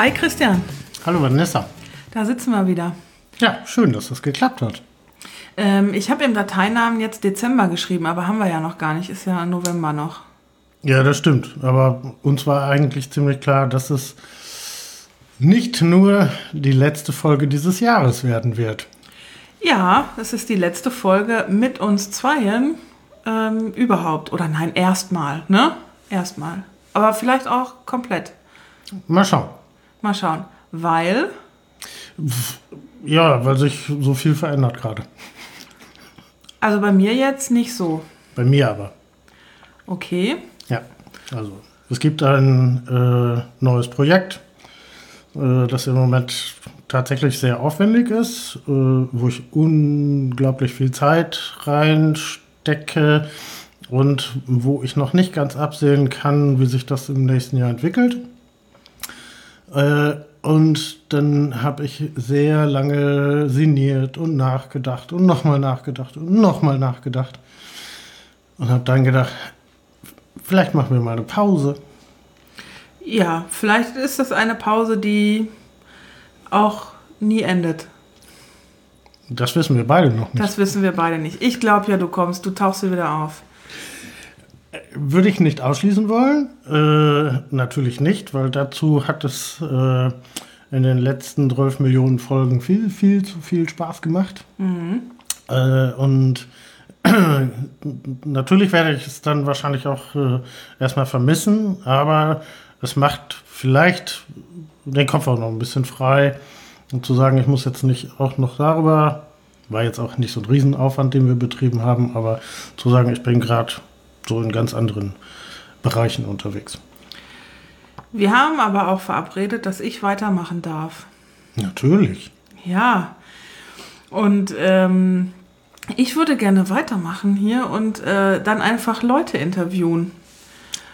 Hi Christian, Hallo Vanessa. da sitzen wir wieder. Ja, schön, dass das geklappt hat. Ähm, ich habe im Dateinamen jetzt Dezember geschrieben, aber haben wir ja noch gar nicht. Ist ja November noch. Ja, das stimmt. Aber uns war eigentlich ziemlich klar, dass es nicht nur die letzte Folge dieses Jahres werden wird. Ja, es ist die letzte Folge mit uns Zweien ähm, überhaupt. Oder nein, erstmal, ne? Erstmal. Aber vielleicht auch komplett. Mal schauen. Mal schauen. Weil, Ja, weil sich so viel verändert gerade. also bei mir jetzt nicht so. Bei mir aber. Okay. Ja, also es gibt ein äh, neues Projekt, äh, das im Moment tatsächlich sehr aufwendig ist, äh, wo ich unglaublich viel Zeit reinstecke und wo ich noch nicht ganz absehen kann, wie sich das im nächsten Jahr entwickelt. Äh, und dann habe ich sehr lange sinniert und nachgedacht und nochmal nachgedacht und nochmal nachgedacht und habe dann gedacht, Vielleicht machen wir mal eine Pause. Ja, vielleicht ist das eine Pause, die auch nie endet. Das wissen wir beide noch nicht. Das wissen wir beide nicht. Ich glaube ja, du kommst, du tauchst wieder auf. Würde ich nicht ausschließen wollen. Äh, natürlich nicht, weil dazu hat es äh, in den letzten 12 Millionen Folgen viel, viel zu viel Spaß gemacht. Äh, und natürlich werde ich es dann wahrscheinlich auch äh, erstmal vermissen, aber es macht vielleicht den Kopf auch noch ein bisschen frei. Und zu sagen, ich muss jetzt nicht auch noch darüber, war jetzt auch nicht so ein Riesenaufwand, den wir betrieben haben, aber zu sagen, ich bin gerade so in ganz anderen Bereichen unterwegs. Wir haben aber auch verabredet, dass ich weitermachen darf. Natürlich. Ja. Und ähm, ich würde gerne weitermachen hier und äh, dann einfach Leute interviewen.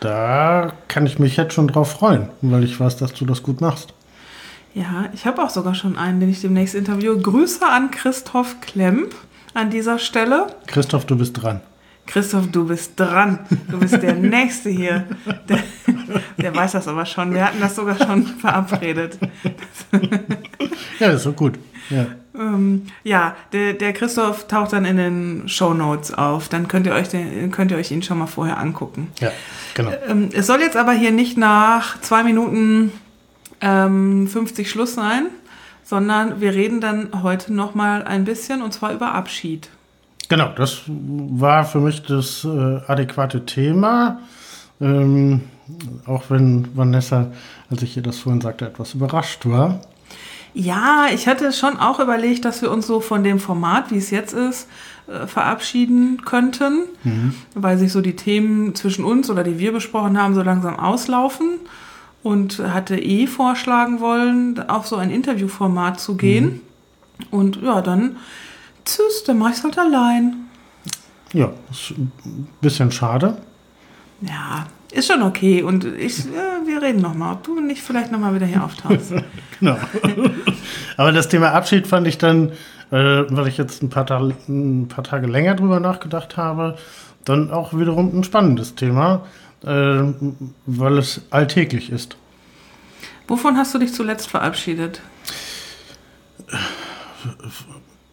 Da kann ich mich jetzt schon drauf freuen, weil ich weiß, dass du das gut machst. Ja, ich habe auch sogar schon einen, den ich demnächst interviewe. Grüße an Christoph Klemp an dieser Stelle. Christoph, du bist dran. Christoph, du bist dran. Du bist der Nächste hier. Der, der weiß das aber schon. Wir hatten das sogar schon verabredet. Ja, ist so gut. Ja. Ähm, ja, der, der Christoph taucht dann in den Show Notes auf. Dann könnt ihr euch, den, könnt ihr euch ihn schon mal vorher angucken. ja, genau. Ähm, es soll jetzt aber hier nicht nach zwei Minuten ähm, 50 Schluss sein, sondern wir reden dann heute noch mal ein bisschen und zwar über Abschied. Genau, das war für mich das äh, adäquate Thema. Ähm, auch wenn Vanessa, als ich ihr das vorhin sagte, etwas überrascht war. Ja, ich hatte schon auch überlegt, dass wir uns so von dem Format, wie es jetzt ist, äh, verabschieden könnten, weil sich so die Themen zwischen uns oder die wir besprochen haben, so langsam auslaufen und hatte eh vorschlagen wollen, auf so ein Interviewformat zu gehen. Und ja, dann, tschüss, dann mach ich's halt allein. Ja, ist ein bisschen schade. Ja, ist schon okay. Und ich, äh, wir reden noch mal, ob du nicht vielleicht noch mal wieder hier auftauchst. Genau. Aber das Thema Abschied fand ich dann, äh, weil ich jetzt ein paar, Ta ein paar Tage länger drüber nachgedacht habe, dann auch wiederum ein spannendes Thema, äh, weil es alltäglich ist. Wovon hast du dich zuletzt verabschiedet?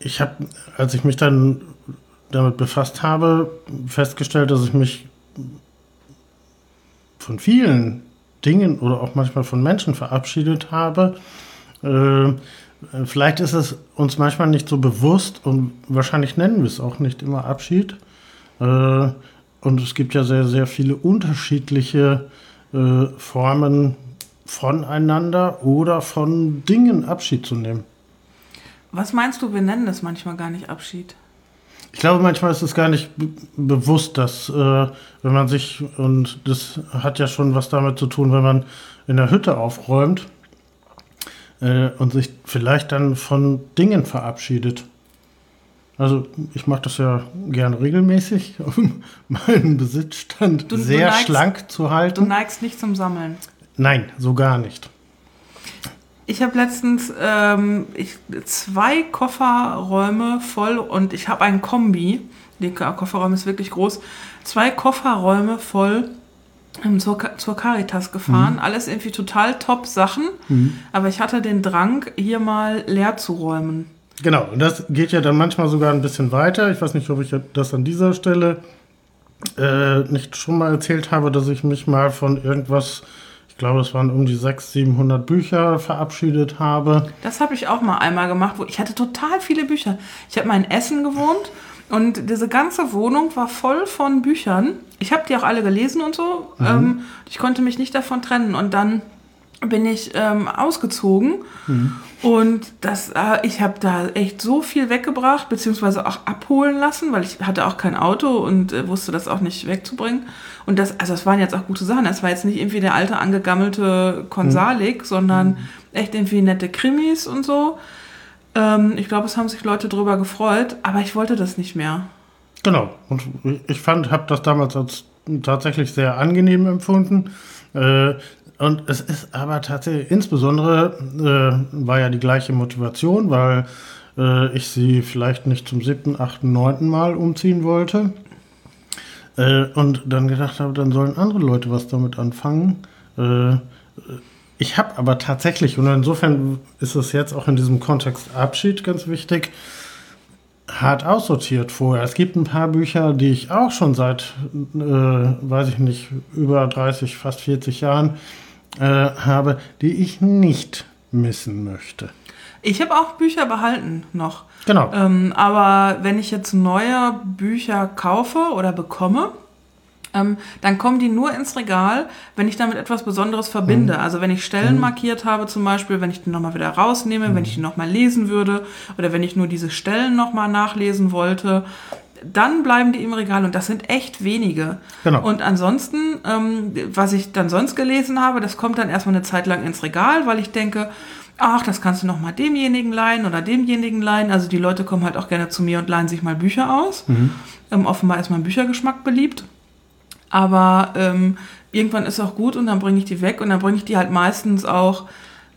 Ich habe, als ich mich dann damit befasst habe, festgestellt, dass ich mich von vielen Dingen oder auch manchmal von Menschen verabschiedet habe. Äh, vielleicht ist es uns manchmal nicht so bewusst und wahrscheinlich nennen wir es auch nicht immer Abschied. Äh, und es gibt ja sehr, sehr viele unterschiedliche äh, Formen voneinander oder von Dingen Abschied zu nehmen. Was meinst du, wir nennen das manchmal gar nicht Abschied? Ich glaube, manchmal ist es gar nicht be- bewusst, dass äh, wenn man sich, und das hat ja schon was damit zu tun, wenn man in der Hütte aufräumt äh, und sich vielleicht dann von Dingen verabschiedet. Also ich mache das ja gerne regelmäßig, um meinen Besitzstand Du- du sehr neigst- schlank zu Du halten. neigst nicht zum Sammeln. Nein, so gar nicht. Ich habe letztens ähm, ich, zwei Kofferräume voll und ich habe ein Kombi. Der Ko- Kofferraum ist wirklich groß. Zwei Kofferräume voll ähm, zur, zur Caritas gefahren. Mhm. Alles irgendwie total top Sachen. Mhm. Aber ich hatte den Drang, hier mal leer zu räumen. Genau, und das geht ja dann manchmal sogar ein bisschen weiter. Ich weiß nicht, ob ich das an dieser Stelle äh, nicht schon mal erzählt habe, dass ich mich mal von irgendwas glaube, es waren um die 600, 700 Bücher verabschiedet habe. Das habe ich auch mal einmal gemacht. Wo ich hatte total viele Bücher. Ich habe mal in Essen gewohnt und diese ganze Wohnung war voll von Büchern. Ich habe die auch alle gelesen und so. Mhm. Ähm, ich konnte mich nicht davon trennen. Und dann bin ich ähm, ausgezogen mhm. Und das, äh, ich habe da echt so viel weggebracht, beziehungsweise auch abholen lassen, weil ich hatte auch kein Auto und äh, wusste das auch nicht wegzubringen. Und das, also das waren jetzt auch gute Sachen. Das war jetzt nicht irgendwie der alte angegammelte Konsalik, mhm. sondern mhm. echt irgendwie nette Krimis und so. Ähm, ich glaube, es haben sich Leute drüber gefreut, aber ich wollte das nicht mehr. Genau. Und ich fand, habe das damals als tatsächlich sehr angenehm empfunden. Äh, und es ist aber tatsächlich, insbesondere äh, war ja die gleiche Motivation, weil äh, ich sie vielleicht nicht zum siebten, achten, neunten Mal umziehen wollte. Äh, und dann gedacht habe, dann sollen andere Leute was damit anfangen. Äh, ich habe aber tatsächlich, und insofern ist es jetzt auch in diesem Kontext Abschied ganz wichtig, hart aussortiert vorher. Es gibt ein paar Bücher, die ich auch schon seit, äh, weiß ich nicht, über 30, fast 40 Jahren äh, habe, die ich nicht missen möchte. Ich habe auch Bücher behalten noch. Genau. Ähm, aber wenn ich jetzt neue Bücher kaufe oder bekomme, ähm, dann kommen die nur ins Regal, wenn ich damit etwas Besonderes verbinde. Mhm. Also wenn ich Stellen mhm. markiert habe zum Beispiel, wenn ich die nochmal wieder rausnehme, mhm. wenn ich die nochmal lesen würde oder wenn ich nur diese Stellen nochmal nachlesen wollte, dann bleiben die im Regal und das sind echt wenige. Genau. Und ansonsten, ähm, was ich dann sonst gelesen habe, das kommt dann erstmal eine Zeit lang ins Regal, weil ich denke, ach, das kannst du noch mal demjenigen leihen oder demjenigen leihen. Also die Leute kommen halt auch gerne zu mir und leihen sich mal Bücher aus. Mhm. Ähm, offenbar ist mein Büchergeschmack beliebt. Aber ähm, irgendwann ist auch gut und dann bringe ich die weg und dann bringe ich die halt meistens auch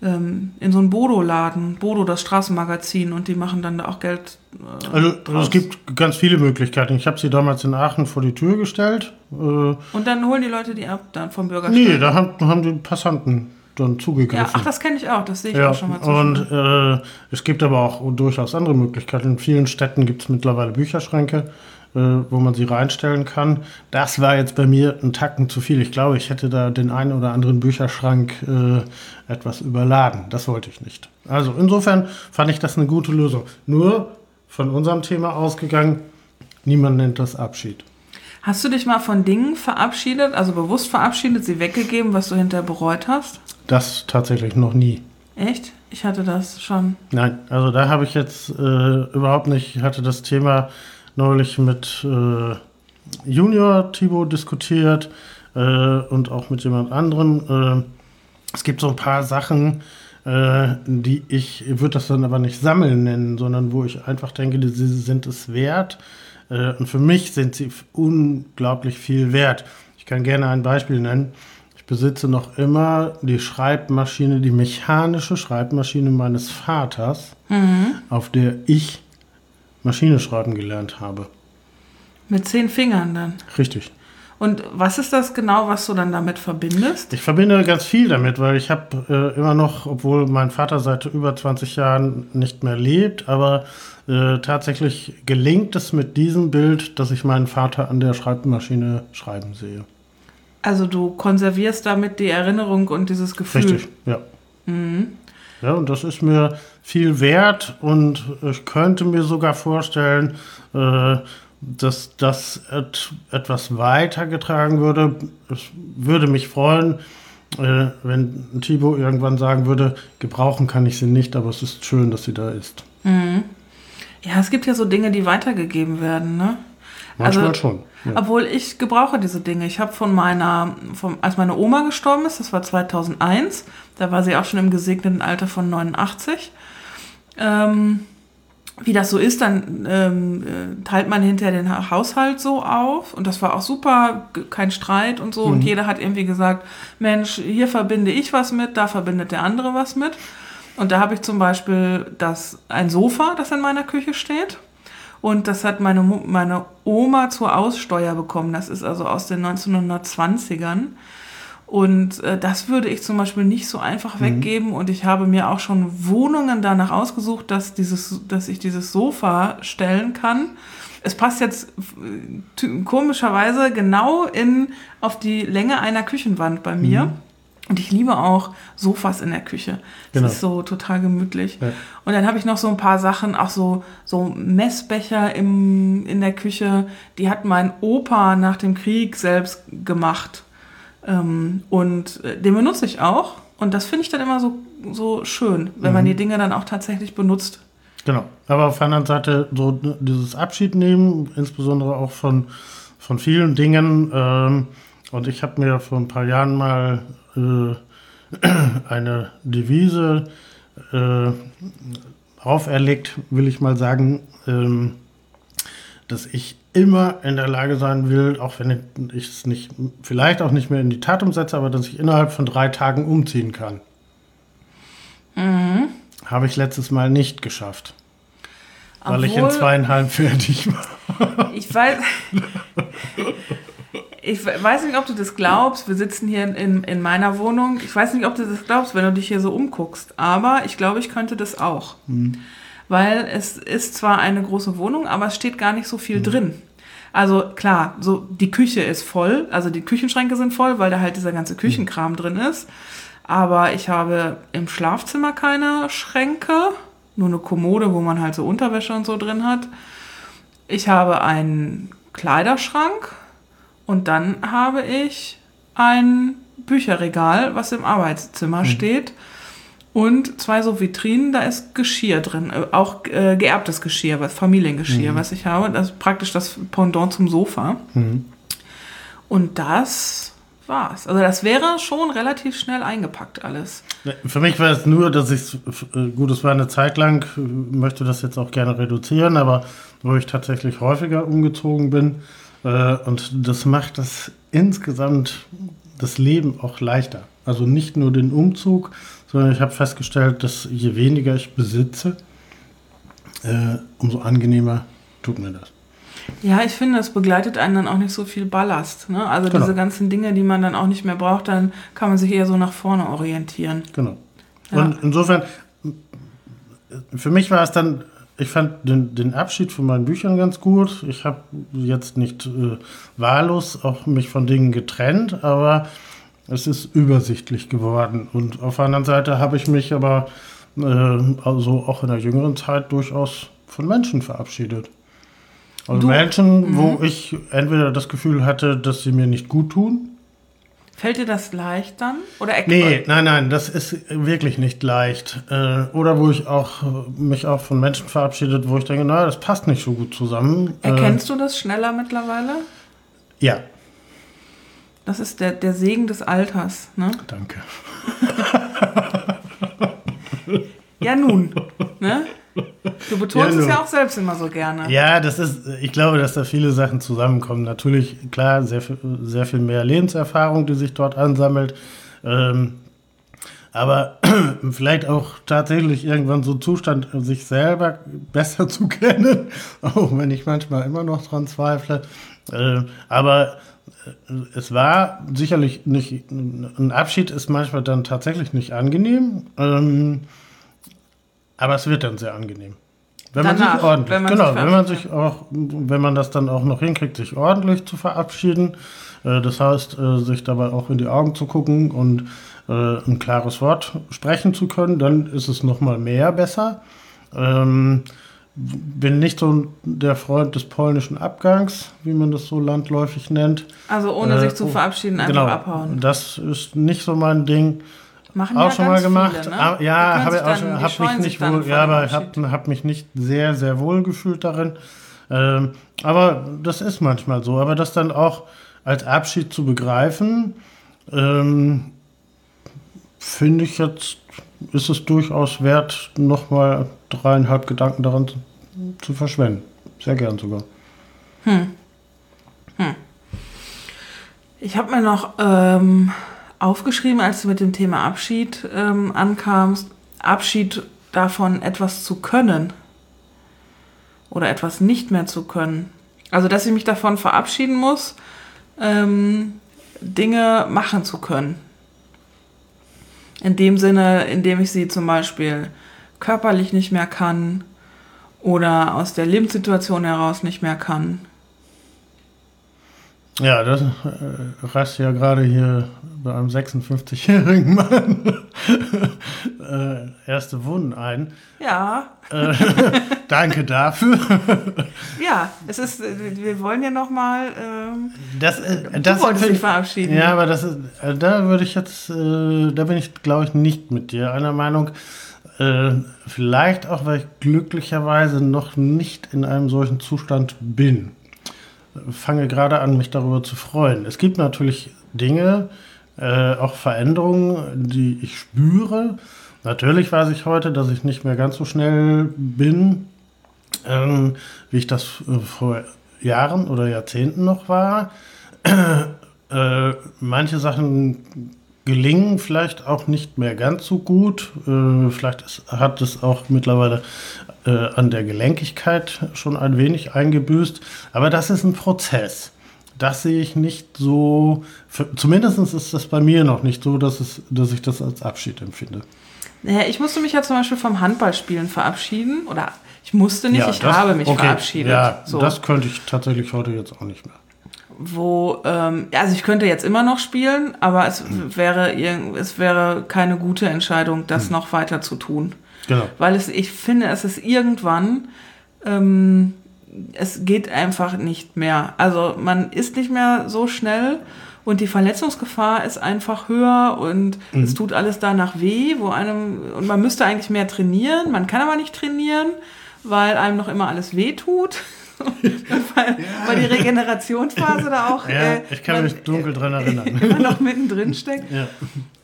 ähm, in so einen Bodo-Laden, Bodo, das Straßenmagazin, und die machen dann da auch Geld. Äh, also draus. es gibt ganz viele Möglichkeiten. Ich habe sie damals in Aachen vor die Tür gestellt. Äh, und dann holen die Leute die ab dann vom Bürgersteig? Nee, da haben, haben die Passanten dann zugegriffen. Ja, ach, das kenne ich auch, das sehe ich ja, auch schon mal. Und äh, es gibt aber auch durchaus andere Möglichkeiten. In vielen Städten gibt es mittlerweile Bücherschränke wo man sie reinstellen kann. Das war jetzt bei mir ein Tacken zu viel. Ich glaube, ich hätte da den einen oder anderen Bücherschrank äh, etwas überladen. Das wollte ich nicht. Also insofern fand ich das eine gute Lösung. Nur von unserem Thema ausgegangen, niemand nennt das Abschied. Hast du dich mal von Dingen verabschiedet, also bewusst verabschiedet, sie weggegeben, was du hinterher bereut hast? Das tatsächlich noch nie. Echt? Ich hatte das schon. Nein, also da habe ich jetzt äh, überhaupt nicht, ich hatte das Thema neulich mit äh, Junior Thibaut diskutiert äh, und auch mit jemand anderem. Äh, es gibt so ein paar Sachen, äh, die ich, würde das dann aber nicht sammeln nennen, sondern wo ich einfach denke, sie sind es wert. Äh, und für mich sind sie unglaublich viel wert. Ich kann gerne ein Beispiel nennen. Ich besitze noch immer die Schreibmaschine, die mechanische Schreibmaschine meines Vaters, mhm. auf der ich Maschine schreiben gelernt habe. Mit zehn Fingern dann? Richtig. Und was ist das genau, was du dann damit verbindest? Ich verbinde ganz viel damit, weil ich habe äh, immer noch, obwohl mein Vater seit über 20 Jahren nicht mehr lebt, aber äh, tatsächlich gelingt es mit diesem Bild, dass ich meinen Vater an der Schreibmaschine schreiben sehe. Also du konservierst damit die Erinnerung und dieses Gefühl. Richtig, ja. Mhm. Ja, und das ist mir viel wert und ich könnte mir sogar vorstellen, äh, dass das et etwas weitergetragen würde. Es würde mich freuen, äh, wenn Thibaut irgendwann sagen würde, gebrauchen kann ich sie nicht, aber es ist schön, dass sie da ist. Mhm. Ja, es gibt ja so Dinge, die weitergegeben werden, ne? Manchmal also, schon. Ja. Obwohl ich gebrauche diese Dinge. Ich habe von meiner, von, als meine Oma gestorben ist, das war 2001, da war sie auch schon im gesegneten Alter von 89. Ähm, wie das so ist, dann ähm, äh, teilt man hinterher den Haushalt so auf und das war auch super, kein Streit und so mhm. und jeder hat irgendwie gesagt, Mensch, hier verbinde ich was mit, da verbindet der andere was mit und da habe ich zum Beispiel das, ein Sofa, das in meiner Küche steht Und das hat meine, meine Oma zur Aussteuer bekommen. Das ist also aus den 1920ern. Und äh, das würde ich zum Beispiel nicht so einfach mhm. weggeben. Und ich habe mir auch schon Wohnungen danach ausgesucht, dass, dieses, dass ich dieses Sofa stellen kann. Es passt jetzt äh, komischerweise genau in, auf die Länge einer Küchenwand bei mir. Mhm. Und ich liebe auch Sofas in der Küche. Das genau. ist so total gemütlich. Ja. Und dann habe ich noch so ein paar Sachen, auch so, so Messbecher im, in der Küche. Die hat mein Opa nach dem Krieg selbst gemacht. Ähm, und äh, den benutze ich auch. Und das finde ich dann immer so, so schön, wenn mhm. man die Dinge dann auch tatsächlich benutzt. Genau. Aber auf der anderen Seite so dieses Abschied nehmen, insbesondere auch von, von vielen Dingen. Ähm, und ich habe mir vor ein paar Jahren mal äh, eine Devise äh, auferlegt, will ich mal sagen, ähm, dass ich immer in der Lage sein will, auch wenn ich es nicht, vielleicht auch nicht mehr in die Tat umsetze, aber dass ich innerhalb von drei Tagen umziehen kann. Mhm. Habe ich letztes Mal nicht geschafft. Obwohl, weil ich in zweieinhalb fertig war. Ich weiß. ich weiß nicht, ob du das glaubst. Wir sitzen hier in, in meiner Wohnung. Ich weiß nicht, ob du das glaubst, wenn du dich hier so umguckst. Aber ich glaube, ich könnte das auch. Mhm. Weil es ist zwar eine große Wohnung, aber es steht gar nicht so viel mhm. drin. Also klar, so die Küche ist voll, also die Küchenschränke sind voll, weil da halt dieser ganze Küchenkram mhm. drin ist. Aber ich habe im Schlafzimmer keine Schränke, nur eine Kommode, wo man halt so Unterwäsche und so drin hat. Ich habe einen Kleiderschrank und dann habe ich ein Bücherregal, was im Arbeitszimmer mhm. steht. Und zwei so Vitrinen, da ist Geschirr drin, äh, auch äh, geerbtes Geschirr, was Familiengeschirr, mhm. was ich habe. Das ist praktisch das Pendant zum Sofa. Mhm. Und das war's. Also das wäre schon relativ schnell eingepackt alles. Für mich war es nur, dass ich äh, gut, es war eine Zeit lang, äh, möchte das jetzt auch gerne reduzieren, aber wo ich tatsächlich häufiger umgezogen bin, äh, und das macht das insgesamt das Leben auch leichter. Also nicht nur den Umzug, sondern ich habe festgestellt, dass je weniger ich besitze, äh, umso angenehmer tut mir das. Ja, ich finde, das begleitet einen dann auch nicht so viel Ballast. Ne? Also genau. diese ganzen Dinge, die man dann auch nicht mehr braucht, dann kann man sich eher so nach vorne orientieren. Genau. Ja. Und insofern, für mich war es dann ich fand den, den, Abschied von meinen Büchern ganz gut. Ich habe jetzt nicht äh, wahllos auch mich von Dingen getrennt, aber es ist übersichtlich geworden. Und auf der anderen Seite habe ich mich aber äh, also auch in der jüngeren Zeit durchaus von Menschen verabschiedet. Also du, Menschen, wo mhm. ich entweder das Gefühl hatte, dass sie mir nicht gut tun, Fällt dir das leicht dann? Oder nee, nein, nein, das ist wirklich nicht leicht. Äh, oder wo ich auch mich auch von Menschen verabschiedet, wo ich denke, naja, das passt nicht so gut zusammen. Erkennst äh, du das schneller mittlerweile? Ja. Das ist der, der Segen des Alters, ne? Danke. ja, nun. Ne? Du betonst ja, es ja auch selbst immer so gerne. Ja, das ist, ich glaube, dass da viele Sachen zusammenkommen. Natürlich, klar, sehr viel, sehr viel mehr Lebenserfahrung, die sich dort ansammelt. Ähm, aber vielleicht auch tatsächlich irgendwann so Zustand, sich selber besser zu kennen, auch wenn ich manchmal immer noch dran zweifle. Äh, aber es war sicherlich nicht, ein Abschied ist manchmal dann tatsächlich nicht angenehm. Ähm, aber es wird dann sehr angenehm. Wenn Danach, man sich ordentlich, wenn man genau, sich wenn man sich auch, wenn man das dann auch noch hinkriegt, sich ordentlich zu verabschieden, äh, das heißt, äh, sich dabei auch in die Augen zu gucken und äh, ein klares Wort sprechen zu können, dann ist es nochmal mehr besser. Ähm, bin nicht so der Freund des polnischen Abgangs, wie man das so landläufig nennt. Also ohne äh, sich zu oh, verabschieden, einfach genau, abhauen. Das ist nicht so mein Ding. Machen auch ja schon mal gemacht. Viele, ne? ah, ja, habe ich auch schon, hab mich nicht wohl, ja, aber habe hab mich nicht sehr, sehr wohl gefühlt darin. Ähm, aber das ist manchmal so. Aber das dann auch als Abschied zu begreifen, ähm, finde ich jetzt, ist es durchaus wert, nochmal dreieinhalb Gedanken daran zu, zu verschwenden. Sehr gern sogar. Hm. Hm. Ich habe mir noch ähm, aufgeschrieben, als du mit dem Thema Abschied ähm, ankamst. Abschied davon, etwas zu können. oder etwas nicht mehr zu können. Also, dass ich mich davon verabschieden muss, ähm, Dinge machen zu können. In dem Sinne, in dem ich sie zum Beispiel körperlich nicht mehr kann oder aus der Lebenssituation heraus nicht mehr kann. Ja, das äh, reißt ja gerade hier bei einem 56-jährigen Mann äh, erste Wunden ein. Ja. Äh, danke dafür. ja, es ist, wir wollen ja nochmal. Ähm, das, äh, das du dich verabschieden. Ja, aber das ist, äh, da würde ich jetzt, äh, da bin ich, glaube ich, nicht mit dir einer Meinung. Äh, vielleicht auch, weil ich glücklicherweise noch nicht in einem solchen Zustand bin fange gerade an, mich darüber zu freuen. Es gibt natürlich Dinge, äh, auch Veränderungen, die ich spüre. Natürlich weiß ich heute, dass ich nicht mehr ganz so schnell bin, ähm, wie ich das äh, vor Jahren oder Jahrzehnten noch war. Äh, manche Sachen gelingen vielleicht auch nicht mehr ganz so gut. Äh, vielleicht ist, hat es auch mittlerweile äh, an der Gelenkigkeit schon ein wenig eingebüßt. Aber das ist ein Prozess. Das sehe ich nicht so, für, zumindest ist das bei mir noch nicht so, dass, es, dass ich das als Abschied empfinde. Naja, ich musste mich ja zum Beispiel vom Handballspielen verabschieden. Oder ich musste nicht, ja, ich habe mich okay, verabschiedet. Ja, so. das könnte ich tatsächlich heute jetzt auch nicht mehr wo, ähm, also ich könnte jetzt immer noch spielen, aber es hm. wäre, es wäre keine gute Entscheidung, das hm. noch weiter zu tun. Genau. Weil es, ich finde, es ist irgendwann, ähm, es geht einfach nicht mehr. Also man ist nicht mehr so schnell und die Verletzungsgefahr ist einfach höher und mhm. es tut alles danach weh, wo einem, und man müsste eigentlich mehr trainieren, man kann aber nicht trainieren, weil einem noch immer alles weh tut. Weil, ja. weil, die Regenerationsphase da auch. Ja, äh, ich kann man, mich dunkel dran erinnern. immer noch mittendrin steckt. Ja.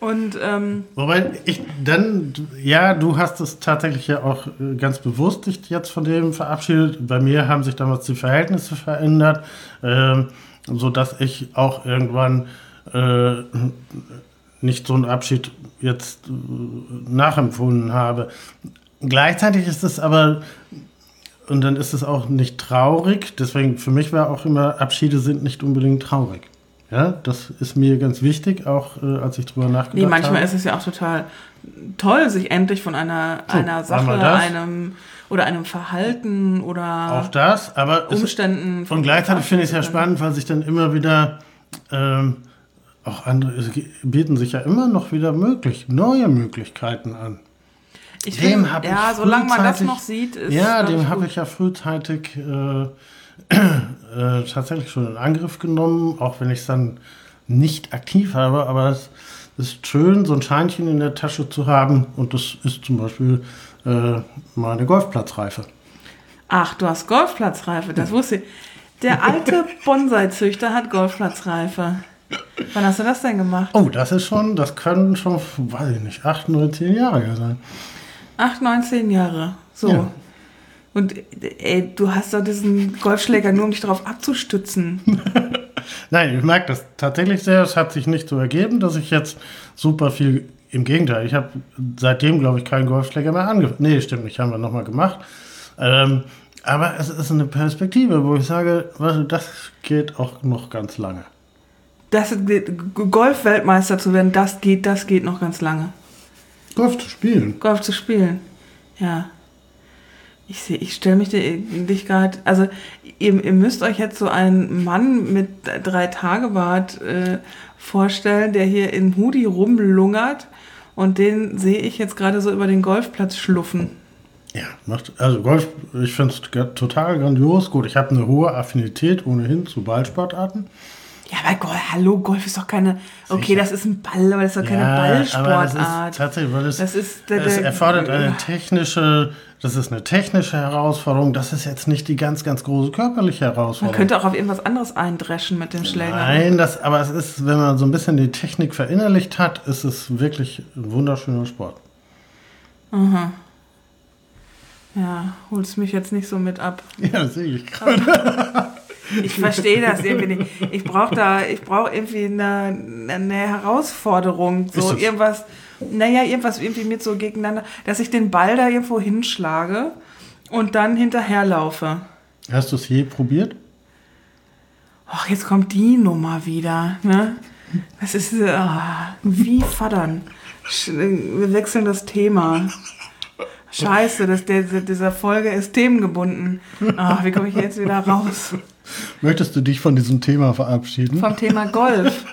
Und, ähm, Wobei ich dann, ja, du hast es tatsächlich ja auch äh, ganz bewusst dich jetzt von dem verabschiedet. Bei mir haben sich damals die Verhältnisse verändert, äh, sodass ich auch irgendwann äh, nicht so einen Abschied jetzt äh, nachempfunden habe. Gleichzeitig ist es aber und dann ist es auch nicht traurig. Deswegen für mich war auch immer, Abschiede sind nicht unbedingt traurig. Ja, das ist mir ganz wichtig, auch äh, als ich drüber nachgedacht habe. Nee, manchmal habe. ist es ja auch total toll, sich endlich von einer, so, einer Sache, einem oder einem Verhalten oder auch das, aber Umständen. Es, und gleichzeitig finde ich es ja spannend, weil sich dann immer wieder ähm, auch andere, es bieten sich ja immer noch wieder möglich, neue Möglichkeiten an. Ich dem habe ja, ich solange man das noch sieht, ist Ja, dem habe ich ja frühzeitig äh, äh, tatsächlich schon in Angriff genommen, auch wenn ich es dann nicht aktiv habe, aber es ist schön, so ein Scheinchen in der Tasche zu haben und das ist zum Beispiel äh, meine Golfplatzreife. Ach, du hast Golfplatzreife, das wusste ich. Der alte Bonsai-Züchter hat Golfplatzreife. Wann hast du das denn gemacht? Oh, das ist schon, das können schon, weiß ich nicht, acht, neun, zehn Jahre sein. Acht, neun, zehn Jahre. So. Ja. Und ey, du hast doch diesen Golfschläger nur, um dich darauf abzustützen. Nein, ich merke das tatsächlich sehr. Es hat sich nicht so ergeben, dass ich jetzt super viel. Im Gegenteil, ich habe seitdem, glaube ich, keinen Golfschläger mehr angefangen. Nee, stimmt nicht, haben wir nochmal gemacht. Ähm, aber es ist eine Perspektive, wo ich sage, das geht auch noch ganz lange. Golf-Weltmeister zu werden, das geht, das geht noch ganz lange. Golf zu spielen. Golf zu spielen, ja. Ich sehe, ich stelle mich dich gerade, also ihr, ihr, müsst euch jetzt so einen Mann mit drei Tagebart äh, vorstellen, der hier in Hoodie rumlungert und den sehe ich jetzt gerade so über den Golfplatz schluffen. Ja, macht, also Golf, ich finde es total grandios. Gut, ich habe eine hohe Affinität ohnehin zu Ballsportarten. Ja, aber Golf, hallo, Golf ist doch keine. Okay, Sicher. das ist ein Ball, aber das ist doch keine ja, Ballsportart. Das ist tatsächlich, weil es, das ist der, es erfordert eine technische, das ist eine technische Herausforderung. Das ist jetzt nicht die ganz, ganz große körperliche Herausforderung. Man könnte auch auf irgendwas anderes eindreschen mit dem Schläger. Nein, das, aber es ist, wenn man so ein bisschen die Technik verinnerlicht hat, ist es wirklich ein wunderschöner Sport. Aha. Ja, holst mich jetzt nicht so mit ab. Ja, sehe ich gerade. Ich verstehe das irgendwie nicht. Ich brauche da, ich brauche irgendwie eine, eine Herausforderung, so irgendwas, naja, irgendwas irgendwie mit so gegeneinander, dass ich den Ball da irgendwo hinschlage und dann hinterherlaufe. Hast du es je probiert? Ach, jetzt kommt die Nummer wieder. Ne? Das ist äh, wie Fadern. Wir wechseln das Thema. Scheiße, das, der, dieser Folge ist themengebunden. Ach, wie komme ich jetzt wieder raus? Möchtest du dich von diesem Thema verabschieden? Vom Thema Golf.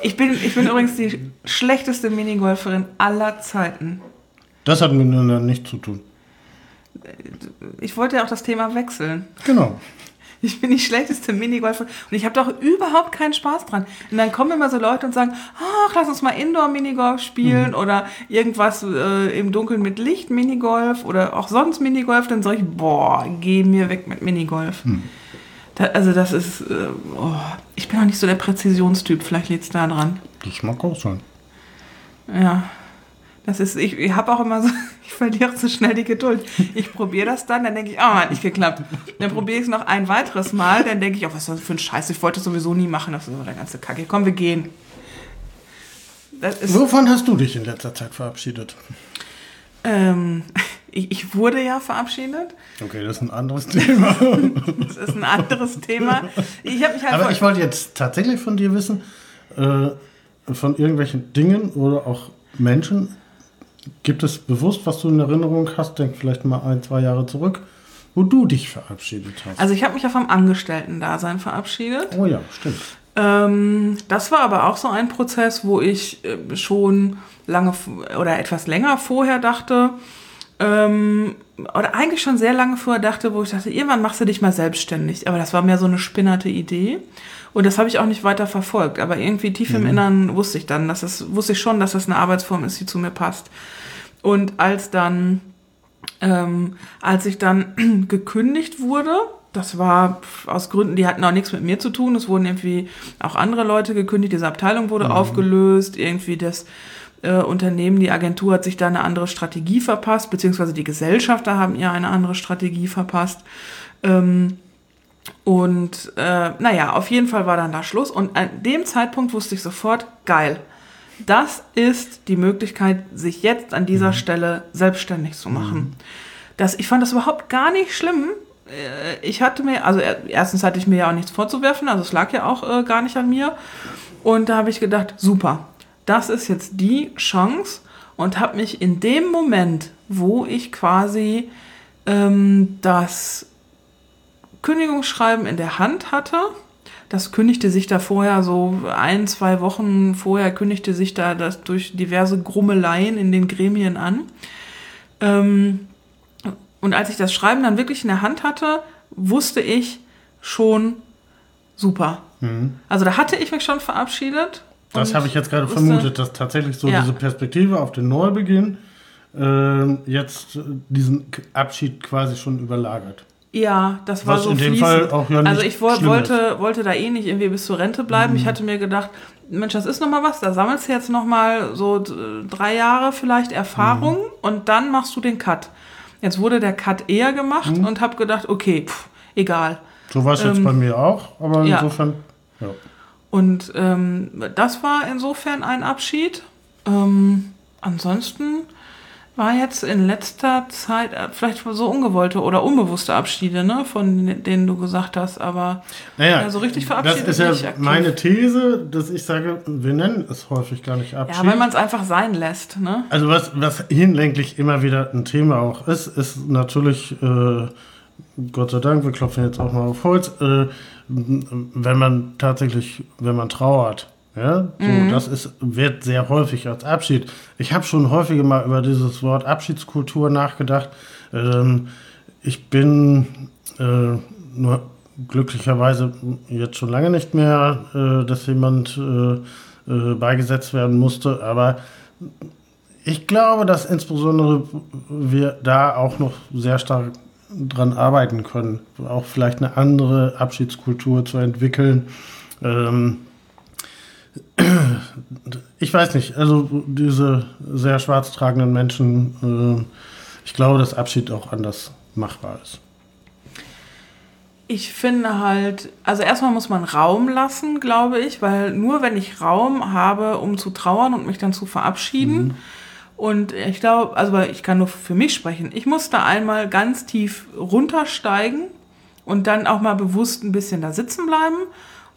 Ich bin, ich bin übrigens die schlechteste Minigolferin aller Zeiten. Das hat miteinander nichts zu tun. Ich wollte ja auch das Thema wechseln. Genau. Ich bin die schlechteste Minigolferin und ich habe doch überhaupt keinen Spaß dran. Und dann kommen immer so Leute und sagen, ach, lass uns mal Indoor-Minigolf spielen mhm. oder irgendwas äh, im Dunkeln mit Licht Minigolf oder auch sonst Minigolf. Dann sage ich, boah, geh mir weg mit Minigolf. Mhm. Da, also das ist, äh, oh, ich bin auch nicht so der Präzisionstyp, vielleicht liegt es da dran. Das mag auch sein. Ja, das ist, ich, ich habe auch immer so, ich verliere zu schnell die Geduld. Ich probiere das dann, dann denke ich, oh, hat nicht geklappt. Dann probiere ich es noch ein weiteres Mal, dann denke ich, oh, was ist das für ein Scheiß, ich wollte es sowieso nie machen. Das ist so der ganze Kacke. Komm, wir gehen. Wovon hast du dich in letzter Zeit verabschiedet? Ähm, ich, ich, wurde ja verabschiedet. Okay, das ist ein anderes Thema. das ist ein anderes Thema. Ich mich halt Aber ich wollte jetzt tatsächlich von dir wissen, äh, von irgendwelchen Dingen oder auch Menschen, Gibt es bewusst, was du in Erinnerung hast? Denk vielleicht mal ein, zwei Jahre zurück, wo du dich verabschiedet hast. Also ich habe mich ja vom Angestellten-Dasein verabschiedet. Oh ja, stimmt. Ähm, das war aber auch so ein Prozess, wo ich äh, schon lange oder etwas länger vorher dachte, ähm, oder eigentlich schon sehr lange vorher dachte, wo ich dachte, irgendwann machst du dich mal selbstständig. Aber das war mehr so eine spinnerte Idee. Und das habe ich auch nicht weiter verfolgt. Aber irgendwie tief im mhm. Innern wusste ich dann, dass es, wusste ich schon, dass das eine Arbeitsform ist, die zu mir passt. Und als dann, ähm, als ich dann gekündigt wurde, das war aus Gründen, die hatten auch nichts mit mir zu tun. Es wurden irgendwie auch andere Leute gekündigt. Diese Abteilung wurde mhm. aufgelöst. Irgendwie das äh, Unternehmen, die Agentur hat sich da eine andere Strategie verpasst, beziehungsweise die Gesellschafter haben ihr eine andere Strategie verpasst. Ähm, und äh, naja, auf jeden Fall war dann da Schluss. Und an dem Zeitpunkt wusste ich sofort, geil, das ist die Möglichkeit, sich jetzt an dieser mhm. Stelle selbstständig zu machen. Mhm. Das, ich fand das überhaupt gar nicht schlimm. Äh, ich hatte mir, also erstens hatte ich mir ja auch nichts vorzuwerfen, also es lag ja auch äh, gar nicht an mir. Und da habe ich gedacht, super, das ist jetzt die Chance und habe mich in dem Moment, wo ich quasi ähm, das Kündigungsschreiben in der Hand hatte, das kündigte sich da vorher so ein, zwei Wochen vorher kündigte sich da das durch diverse Grummeleien in den Gremien an. Ähm, und als ich das Schreiben dann wirklich in der Hand hatte, wusste ich schon super. Mhm. Also da hatte ich mich schon verabschiedet. Das habe ich jetzt gerade vermutet, dass tatsächlich so ja. diese Perspektive auf den Neubeginn äh, jetzt diesen Abschied quasi schon überlagert. Ja, das war Was so in dem Fall auch ja nicht Also ich wollte, wollte da eh nicht irgendwie bis zur Rente bleiben. Mhm. Ich hatte mir gedacht, Mensch, das ist noch mal was. Da sammelst du jetzt noch mal so drei Jahre vielleicht Erfahrung mhm. und dann machst du den Cut. Jetzt wurde der Cut eher gemacht mhm. und habe gedacht, okay, pff, egal. So war es ähm, jetzt bei mir auch, aber insofern, ja. ja. Und ähm, das war insofern ein Abschied. Ähm, ansonsten war jetzt in letzter Zeit äh, vielleicht so ungewollte oder unbewusste Abschiede, ne, von denen du gesagt hast, aber naja, ja, so richtig verabschiedet Das ist ja meine These, dass ich sage, wir nennen es häufig gar nicht Abschied. Ja, weil man es einfach sein lässt, ne? Also was, was hinlänglich immer wieder ein Thema auch ist, ist natürlich, äh, Gott sei Dank, wir klopfen jetzt auch mal auf Holz, äh, wenn man tatsächlich, wenn man trauert, ja, so, mhm. das ist, wird sehr häufig als Abschied. Ich habe schon häufiger mal über dieses Wort Abschiedskultur nachgedacht. Ähm, ich bin äh, nur glücklicherweise jetzt schon lange nicht mehr, äh, dass jemand äh, äh beigesetzt werden musste, aber ich glaube, dass insbesondere wir da auch noch sehr stark dran arbeiten können, auch vielleicht eine andere Abschiedskultur zu entwickeln. Ähm, ich weiß nicht, also diese sehr schwarz tragenden Menschen, äh, ich glaube, dass Abschied auch anders machbar ist. Ich finde halt, also erstmal muss man Raum lassen, glaube ich, weil nur wenn ich Raum habe, um zu trauern und mich dann zu verabschieden, mhm. und ich glaube, also ich kann nur für mich sprechen, ich musste einmal ganz tief runtersteigen und dann auch mal bewusst ein bisschen da sitzen bleiben,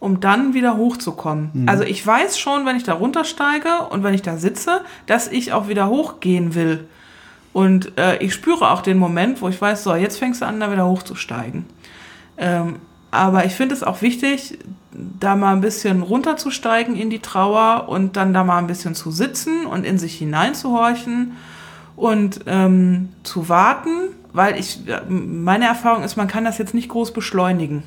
um dann wieder hochzukommen. Mhm. Also ich weiß schon, wenn ich da runtersteige und wenn ich da sitze, dass ich auch wieder hochgehen will. Und äh, ich spüre auch den Moment, wo ich weiß, so, jetzt fängst du an, da wieder hochzusteigen. Ähm, aber ich finde es auch wichtig, da mal ein bisschen runterzusteigen in die Trauer und dann da mal ein bisschen zu sitzen und in sich hineinzuhorchen und ähm, zu warten, weil ich, meine Erfahrung ist, man kann das jetzt nicht groß beschleunigen,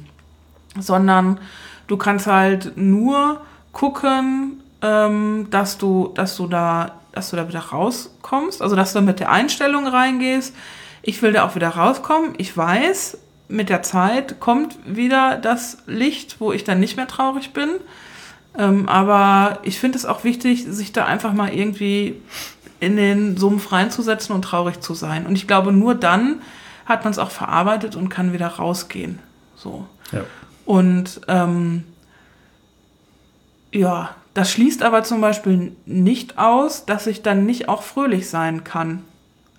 sondern du kannst halt nur gucken, ähm, dass du, dass du da, dass du da wieder rauskommst, also dass du mit der Einstellung reingehst. Ich will da auch wieder rauskommen. Ich weiß, mit der Zeit kommt wieder das Licht, wo ich dann nicht mehr traurig bin. Ähm, aber ich finde es auch wichtig, sich da einfach mal irgendwie in den Sumpf reinzusetzen und traurig zu sein. Und ich glaube, nur dann hat man es auch verarbeitet und kann wieder rausgehen. So. Ja. Und ähm, ja, das schließt aber zum Beispiel nicht aus, dass ich dann nicht auch fröhlich sein kann.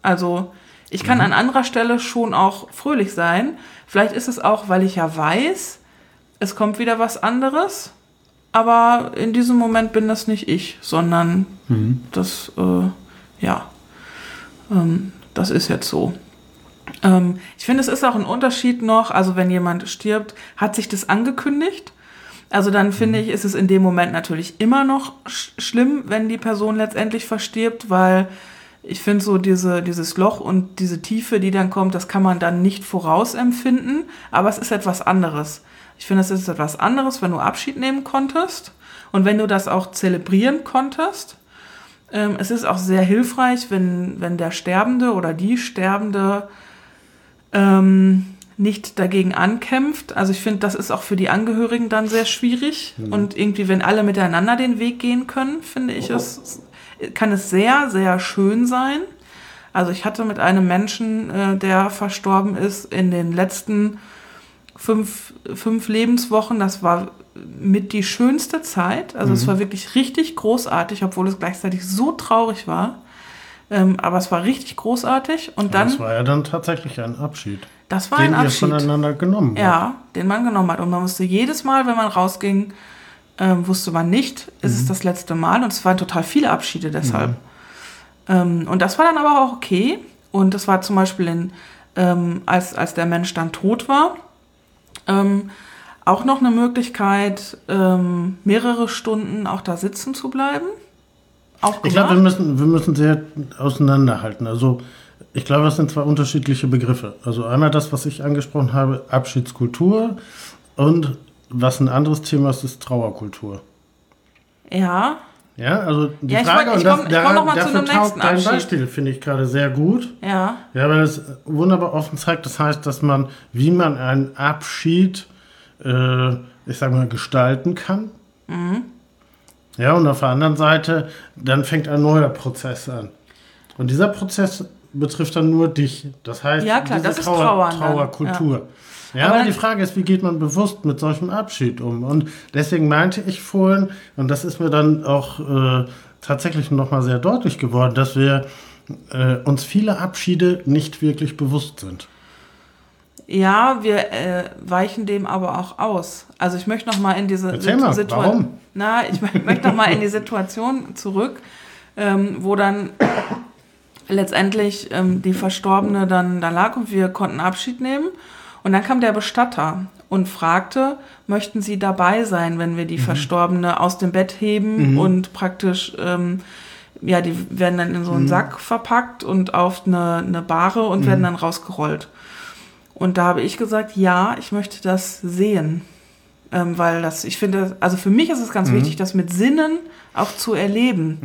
Also ich kann an anderer Stelle schon auch fröhlich sein. Vielleicht ist es auch, weil ich ja weiß, es kommt wieder was anderes. Aber in diesem Moment bin das nicht ich, sondern das, äh, ja, ähm, das ist jetzt so. Ähm, ich finde, es ist auch ein Unterschied noch, also wenn jemand stirbt, hat sich das angekündigt. Also dann finde ich, ist es in dem Moment natürlich immer noch sch schlimm, wenn die Person letztendlich verstirbt, weil ich finde so diese, dieses Loch und diese Tiefe, die dann kommt, das kann man dann nicht vorausempfinden, aber es ist etwas anderes. Ich finde, es ist etwas anderes, wenn du Abschied nehmen konntest und wenn du das auch zelebrieren konntest. Ähm, es ist auch sehr hilfreich, wenn, wenn der Sterbende oder die Sterbende ähm, nicht dagegen ankämpft. Also ich finde, das ist auch für die Angehörigen dann sehr schwierig. Und irgendwie, wenn alle miteinander den Weg gehen können, finde ich es, kann es sehr, sehr schön sein. Also ich hatte mit einem Menschen, äh, der verstorben ist, in den letzten fünf, fünf Lebenswochen, das war mit die schönste Zeit. Also es war wirklich richtig großartig, obwohl es gleichzeitig so traurig war. Ähm, aber es war richtig großartig. Und dann, das war ja dann tatsächlich ein Abschied, das war den ein ihr Abschied. voneinander genommen habt. Ja, den man genommen hat. Und man musste jedes Mal, wenn man rausging, ähm, wusste man nicht, ist Mhm. es das letzte Mal. Und es waren total viele Abschiede deshalb. Ähm, und das war dann aber auch okay. Und das war zum Beispiel, in, ähm, als, als der Mensch dann tot war, ähm, auch noch eine Möglichkeit, ähm, mehrere Stunden auch da sitzen zu bleiben. Auch Ich glaube, wir gemacht. müssen, wir müssen sehr auseinanderhalten. Also ich glaube, das sind zwei unterschiedliche Begriffe. Also einmal das, was ich angesprochen habe, Abschiedskultur und was ein anderes Thema ist, ist Trauerkultur. ja, Ja, also die Ja, ich Frage, wollt- ich und das, komm- ich daran- dafür dem taugt dein Abschied. Beispiel, finde ich gerade sehr gut. ja, Ja, weil es wunderbar offen zeigt, das heißt, dass man, wie man einen Abschied, äh, ich sag mal, gestalten kann. Mhm. Ja, und auf der anderen Seite, dann fängt ein neuer Prozess an. Und dieser Prozess betrifft dann nur dich. Das heißt, Ja, klar, diese das ist Trauern dann, Trauerkultur. Ja, Aber aber, dann- die Frage ist, wie geht man bewusst mit solchem Abschied um? Und deswegen meinte ich vorhin, und das ist mir dann auch äh, tatsächlich nochmal sehr deutlich geworden, dass wir äh, uns viele Abschiede nicht wirklich bewusst sind. Ja, wir äh, weichen dem aber auch aus. Also ich möchte noch mal in diese Erzähl mal, Situa- warum? Na, ich mö- möchte noch mal in die Situation zurück, ähm, wo dann letztendlich ähm, die Verstorbene dann da lag und wir konnten Abschied nehmen. Und dann kam der Bestatter und fragte, möchten Sie dabei sein, wenn wir die Verstorbene aus dem Bett heben und praktisch, ähm, ja, die werden dann in so einen Sack verpackt und auf eine, eine Bahre und werden dann rausgerollt. Und da habe ich gesagt, ja, ich möchte das sehen. Ähm, weil das, ich finde, also für mich ist es ganz wichtig, das mit Sinnen auch zu erleben.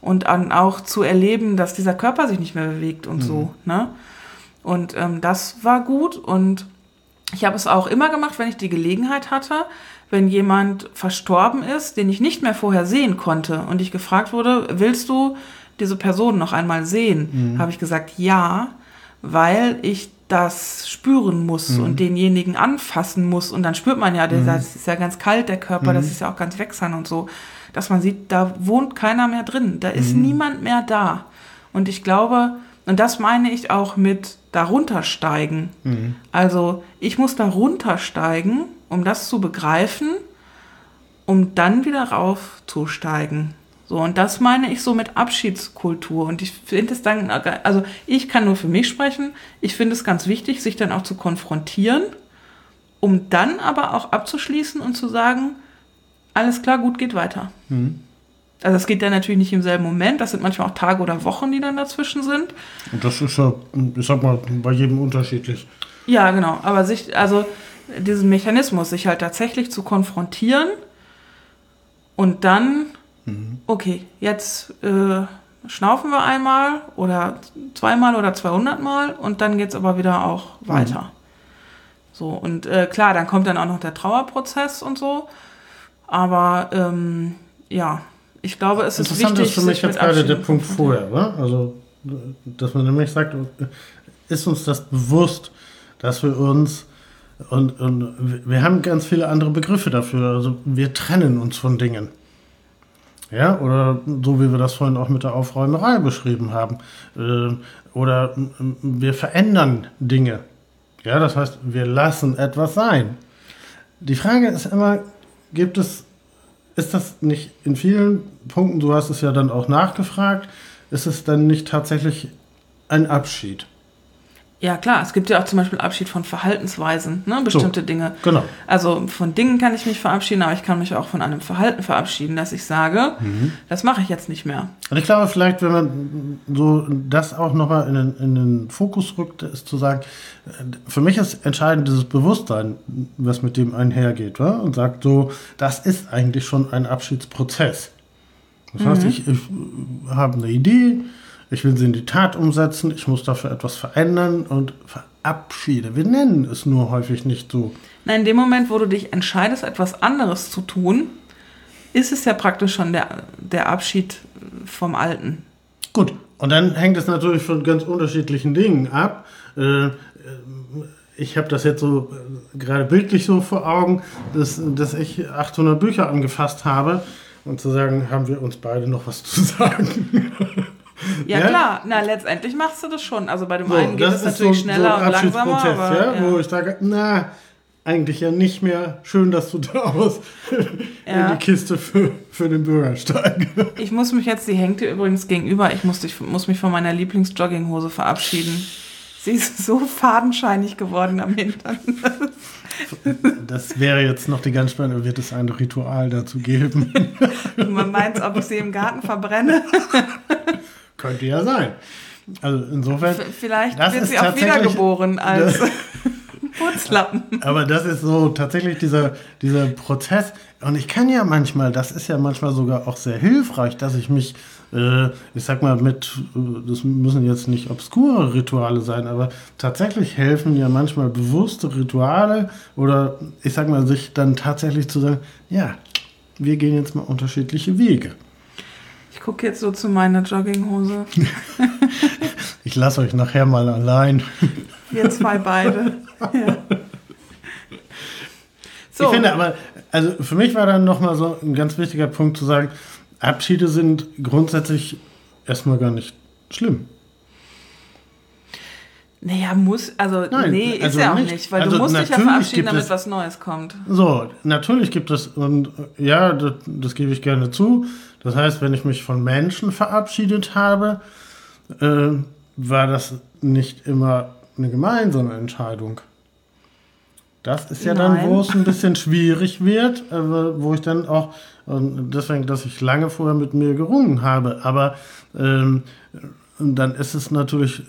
Und an, auch zu erleben, dass dieser Körper sich nicht mehr bewegt und so. Ne? Und ähm, das war gut. Und ich habe es auch immer gemacht, wenn ich die Gelegenheit hatte, wenn jemand verstorben ist, den ich nicht mehr vorher sehen konnte und ich gefragt wurde, willst du diese Person noch einmal sehen? Habe ich gesagt, ja, weil ich das spüren muss und denjenigen anfassen muss. Und dann spürt man ja, der, das ist ja ganz kalt, der Körper, das ist ja auch ganz wechselnd und so, dass man sieht, da wohnt keiner mehr drin, da ist niemand mehr da. Und ich glaube, Und das meine ich auch mit darunter steigen. Also ich muss darunter steigen, um das zu begreifen, um dann wieder raufzusteigen. So, und das meine ich so mit Abschiedskultur. Und ich finde es dann, also ich kann nur für mich sprechen, ich finde es ganz wichtig, sich dann auch zu konfrontieren, um dann aber auch abzuschließen und zu sagen, alles klar, gut, geht weiter. Also es geht dann natürlich nicht im selben Moment, das sind manchmal auch Tage oder Wochen, die dann dazwischen sind. Und das ist ja, ich sag mal, bei jedem unterschiedlich. Ja, genau. Aber sich, also diesen Mechanismus, sich halt tatsächlich zu konfrontieren und dann, okay, jetzt äh, schnaufen wir einmal oder zweimal oder 200 Mal und dann geht's aber wieder auch weiter. So, und äh, klar, dann kommt dann auch noch der Trauerprozess und so. Aber ähm, ja, ich glaube, es ist Interessant wichtig, ist für mich jetzt gerade der Punkt vorher, ne? Also, dass man nämlich sagt, ist uns das bewusst, dass wir uns und, und wir haben ganz viele andere Begriffe dafür. Also wir trennen uns von Dingen. Ja, oder so wie wir das vorhin auch mit der Aufräumerei beschrieben haben. Äh, Oder wir verändern Dinge. Ja, das heißt, wir lassen etwas sein. Die Frage ist immer, gibt es, ist das nicht in vielen Punkten, du hast es ja dann auch nachgefragt, ist es dann nicht tatsächlich ein Abschied? Ja, klar, es gibt ja auch zum Beispiel Abschied von Verhaltensweisen, ne? bestimmte Dinge. Genau. Also von Dingen kann ich mich verabschieden, aber ich kann mich auch von einem Verhalten verabschieden, dass ich sage, Mhm. das mache ich jetzt nicht mehr. Und ich glaube, vielleicht, wenn man so das auch nochmal in, den- in den Fokus rückt, ist zu sagen, äh, für mich ist entscheidend dieses Bewusstsein, was mit dem einhergeht, wa? und sagt so, das ist eigentlich schon ein Abschiedsprozess. Das heißt, ich, ich habe eine Idee, ich will sie in die Tat umsetzen, ich muss dafür etwas verändern und verabschiede. Wir nennen es nur häufig nicht so. Na, in dem Moment, wo du dich entscheidest, etwas anderes zu tun, ist es ja praktisch schon der, der Abschied vom Alten. Gut, und dann hängt es natürlich von ganz unterschiedlichen Dingen ab. Äh, äh, Ich habe das jetzt so äh, gerade bildlich so vor Augen, dass, dass ich 800 Bücher angefasst habe und zu sagen, haben wir uns beide noch was zu sagen. Ja, Ja? klar, na, letztendlich machst du das schon. Also bei dem So, einen geht es natürlich schneller ein und langsamer, aber, ja, ja. wo ich sage, na, eigentlich ja nicht mehr. Schön, dass du da was Ja. in die Kiste für, für den Bürgersteig. Ich muss mich jetzt, die hängt dir übrigens gegenüber, ich muss, dich, muss mich von meiner Lieblingsjogginghose verabschieden. Sie ist so fadenscheinig geworden am Hintern. Das wäre jetzt noch die ganz spannende, wird es ein Ritual dazu geben? Man meint, ob ich sie im Garten verbrenne. Könnte ja sein. Also insofern. Vielleicht wird sie auch wiedergeboren als Putzlappen. Aber das ist so tatsächlich dieser, dieser Prozess. Und ich kann ja manchmal, das ist ja manchmal sogar auch sehr hilfreich, dass ich mich, äh, ich sag mal, mit, äh, das müssen jetzt nicht obskure Rituale sein, aber tatsächlich helfen ja manchmal bewusste Rituale oder ich sag mal, sich dann tatsächlich zu sagen, ja, wir gehen jetzt mal unterschiedliche Wege. Gucke jetzt so zu meiner Jogginghose. Ich lasse euch nachher mal allein. Wir zwei beide. Ja. So, Ich finde aber, also für mich war dann nochmal so ein ganz wichtiger Punkt zu sagen, Abschiede sind grundsätzlich erstmal gar nicht schlimm. naja, muss, also, Nein, nee, ist also ja auch nicht. nicht, weil Also du musst dich ja verabschieden, damit es- was Neues kommt. So, natürlich gibt es, und ja, das, das gebe ich gerne zu. Das heißt, wenn ich mich von Menschen verabschiedet habe, äh, war das nicht immer eine gemeinsame Entscheidung. Das ist ja dann, Nein. wo es ein bisschen schwierig wird, wo ich dann auch, deswegen, dass ich lange vorher mit mir gerungen habe, aber ähm, dann ist es natürlich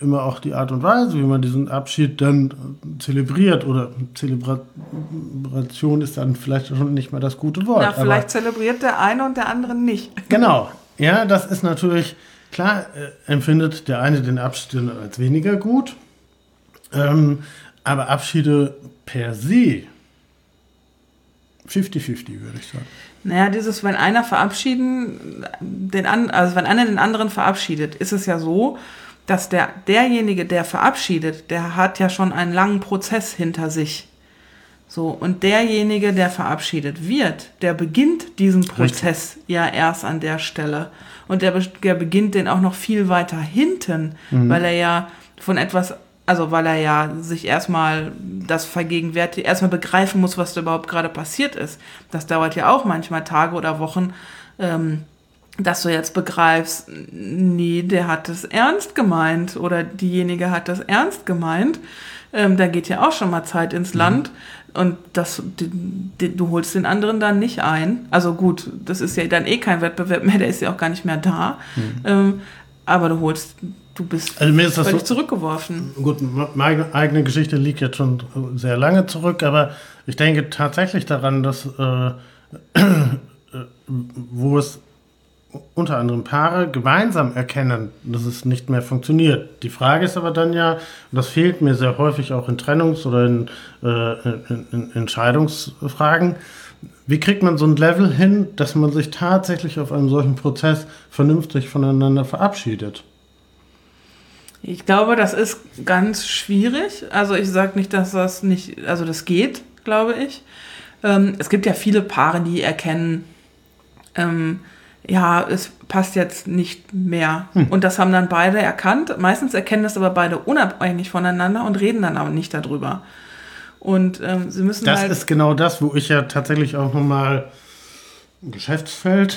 immer auch die Art und Weise, wie man diesen Abschied dann zelebriert oder Zelebration ist dann vielleicht schon nicht mehr das gute Wort. Ja, aber- vielleicht zelebriert der eine und der andere nicht. Genau. Ja, das ist natürlich, klar, äh, empfindet der eine den Abschied als weniger gut. Ähm, aber Abschiede per se 50-50, würde ich sagen. Naja, dieses, wenn einer verabschieden, den an, also wenn einer den anderen verabschiedet, ist es ja so, dass der, derjenige, der verabschiedet, der hat ja schon einen langen Prozess hinter sich. So, und derjenige, der verabschiedet wird, der beginnt diesen Prozess Richtig. ja erst an der Stelle. Und der, der beginnt den auch noch viel weiter hinten, mhm. weil er ja von etwas, also weil er ja sich erstmal das vergegenwärtigt, erstmal begreifen muss, was da überhaupt gerade passiert ist. Das dauert ja auch manchmal Tage oder Wochen, ähm, dass du jetzt begreifst, nee, der hat es ernst gemeint oder diejenige hat das ernst gemeint. Ähm, da geht ja auch schon mal Zeit ins mhm. Land. Und das, die, die, du holst den anderen dann nicht ein. Also gut, das ist ja dann eh kein Wettbewerb mehr, der ist ja auch gar nicht mehr da. Mhm. Ähm, aber du holst, du bist also völlig so, zurückgeworfen. Gut, meine eigene Geschichte liegt jetzt schon sehr lange zurück, aber ich denke tatsächlich daran, dass äh, wo es unter anderem Paare gemeinsam erkennen, dass es nicht mehr funktioniert. Die Frage ist aber dann ja, und das fehlt mir sehr häufig auch in Trennungs- oder in, äh, in, in Entscheidungsfragen, wie kriegt man so ein Level hin, dass man sich tatsächlich auf einem solchen Prozess vernünftig voneinander verabschiedet? Ich glaube, das ist ganz schwierig. Also ich sage nicht, dass das nicht, also das geht, glaube ich. Ähm, es gibt ja viele Paare, die erkennen, ähm, ja, es passt jetzt nicht mehr. Hm. Und das haben dann beide erkannt. Meistens erkennen das aber beide unabhängig voneinander und reden dann auch nicht darüber. Und ähm, sie müssen Das halt ist genau das, wo ich ja tatsächlich auch nochmal ein Geschäftsfeld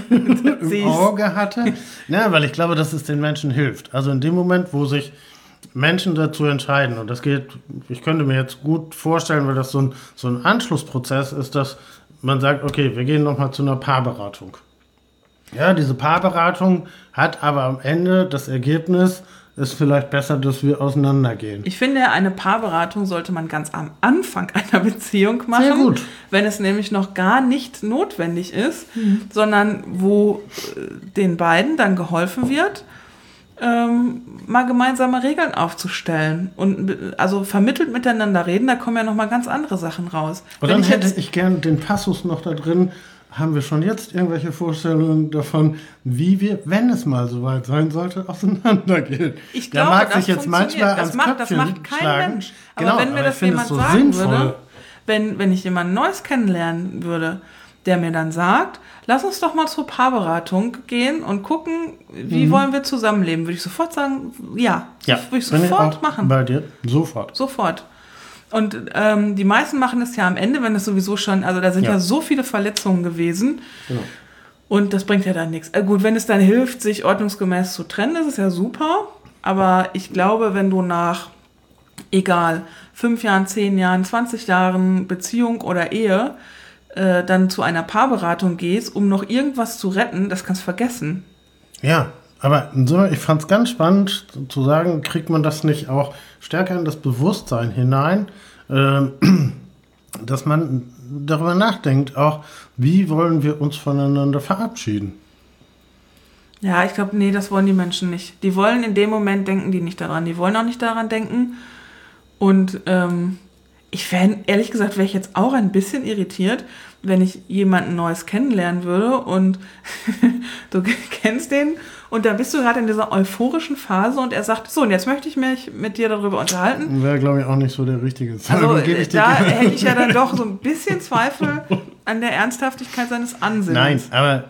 im Auge hatte. Ja, weil ich glaube, dass es den Menschen hilft. Also in dem Moment, wo sich Menschen dazu entscheiden, und das geht, ich könnte mir jetzt gut vorstellen, weil das so ein, so ein Anschlussprozess ist, dass man sagt, okay, wir gehen nochmal zu einer Paarberatung. Ja, diese Paarberatung hat aber am Ende das Ergebnis, ist vielleicht besser, dass wir auseinandergehen. Ich finde, eine Paarberatung sollte man ganz am Anfang einer Beziehung machen. Sehr gut. Wenn es nämlich noch gar nicht notwendig ist, mhm. sondern wo äh, den beiden dann geholfen wird, ähm, mal gemeinsame Regeln aufzustellen und also vermittelt miteinander reden, da kommen ja noch mal ganz andere Sachen raus. Und dann ich hätte ich gern den Passus noch da drin, haben wir schon jetzt irgendwelche Vorstellungen davon, wie wir, wenn es mal soweit sein sollte, auseinandergehen? Ich glaube, Der mag sich jetzt manchmal das macht, das macht kein schlagen. Mensch. Aber genau, wenn mir das jemand so sagen sinnvoll. würde, wenn, wenn ich jemand Neues kennenlernen würde, der mir dann sagt, lass uns doch mal zur Paarberatung gehen und gucken, wie mhm. wollen wir zusammenleben, würde ich sofort sagen, ja, ja würde ich sofort ich machen. Bei dir sofort. Sofort. Und ähm, die meisten machen es ja am Ende, wenn es sowieso schon, also da sind ja, ja so viele Verletzungen gewesen. Genau. Und das bringt ja dann nichts. Äh, gut, wenn es dann hilft, sich ordnungsgemäß zu trennen, ist es ja super. Aber ich glaube, wenn du nach, egal, fünf Jahren, zehn Jahren, 20 Jahren Beziehung oder Ehe, äh, dann zu einer Paarberatung gehst, um noch irgendwas zu retten, das kannst du vergessen. Ja, aber ich fand es ganz spannend zu sagen, kriegt man das nicht auch stärker in das Bewusstsein hinein, äh, dass man darüber nachdenkt, auch wie wollen wir uns voneinander verabschieden. Ja, ich glaube, nee, das wollen die Menschen nicht. Die wollen in dem Moment denken die nicht daran. Die wollen auch nicht daran denken. Und ähm, ich wäre, ehrlich gesagt, wäre ich jetzt auch ein bisschen irritiert, wenn ich jemanden Neues kennenlernen würde und du kennst den und da bist du gerade in dieser euphorischen Phase und er sagt, so, und jetzt möchte ich mich mit dir darüber unterhalten. Wäre, glaube ich, auch nicht so der richtige Zeitpunkt. Also, da hätte ich ja dann doch so ein bisschen Zweifel an der Ernsthaftigkeit seines Ansinnens. Nein, aber